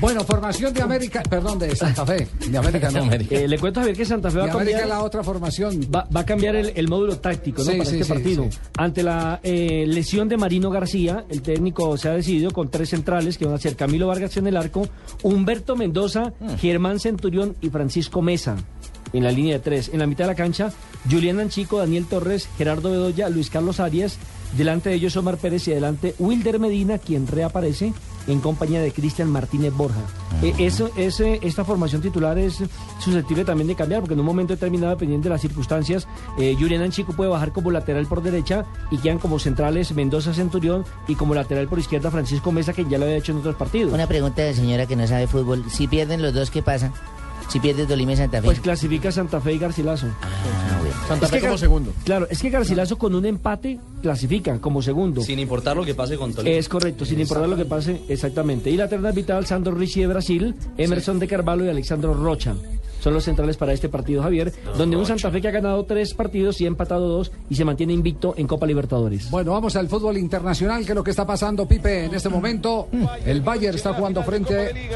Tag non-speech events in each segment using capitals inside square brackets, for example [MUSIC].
Bueno, formación de América, perdón, de Santa Fe. De América no. [LAUGHS] Eh, le cuento a ver que Santa Fe va De a América cambiar, la otra formación. va, va a cambiar el, el módulo táctico ¿no? Sí, para sí, este sí, partido. sí. Ante la eh, lesión de Marino García, el técnico se ha decidido con tres centrales que van a ser Camilo Vargas en el arco, Humberto Mendoza, Germán Centurión y Francisco Mesa. En la línea de tres. En la mitad de la cancha, Julián Anchico, Daniel Torres, Gerardo Bedoya, Luis Carlos Arias. Delante de ellos Omar Pérez y adelante Wilder Medina, quien reaparece en compañía de Cristian Martínez Borja. Eh, eso, ese, esta formación titular es susceptible también de cambiar, porque en un momento determinado, dependiendo de las circunstancias, eh, Julián Anchico puede bajar como lateral por derecha y quedan como centrales Mendoza Centurión y como lateral por izquierda Francisco Mesa, que ya lo había hecho en otros partidos. Una pregunta de señora que no sabe fútbol. Si pierden los dos, ¿qué pasa? Si pierde Tolima y Santa Fe. Pues clasifica Santa Fe y Garcilaso. Ah, bueno. Santa Es Fe que como Gar- segundo. Claro, es que Garcilaso con un empate clasifica como segundo. Sin importar lo que pase con Tolima. Es correcto, sin importar lo que pase, exactamente. Y la terna vital, Sandro Ricci de Brasil, Emerson de Carvalho y Alexandro Rocha. Son los centrales para este partido, Javier, donde un Santa Fe que ha ganado tres partidos y ha empatado dos y se mantiene invicto en Copa Libertadores. Bueno, vamos al fútbol internacional, que es lo que está pasando, Pipe, en este momento. El Bayern está jugando frente.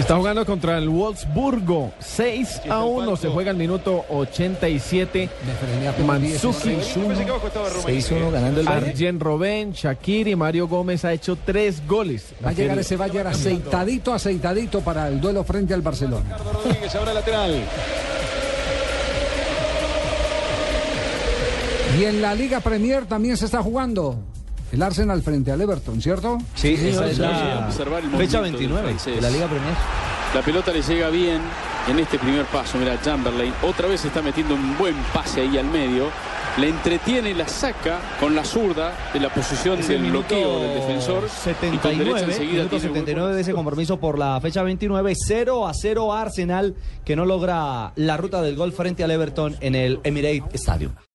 Está jugando contra el Wolfsburgo. 6 a 1. Se juega el minuto 87. Me frené apenas Manzuki. 6-1 ganando el Bayern. Arjen Robben, Shakir y Mario Gómez ha hecho tres goles. Va a llegar ese Bayern aceitadito, aceitadito para el duelo frente al Barcelona. Rodríguez ahora lateral. Y en la Liga Premier también se está jugando. El Arsenal frente al Everton, ¿cierto? Sí, esa es la observar el fecha movimiento 29 del francés. de la Liga Premier. La pelota le llega bien en este primer paso. Mira, Chamberlain otra vez está metiendo un buen pase ahí al medio. La entretiene y la saca con la zurda de la posición del bloqueo del defensor. y con derecha 79, enseguida minuto tiene un buen 79 de ese compromiso por la fecha 29, 0 a 0 Arsenal que no logra la ruta del gol frente al Everton en el Emirates Stadium.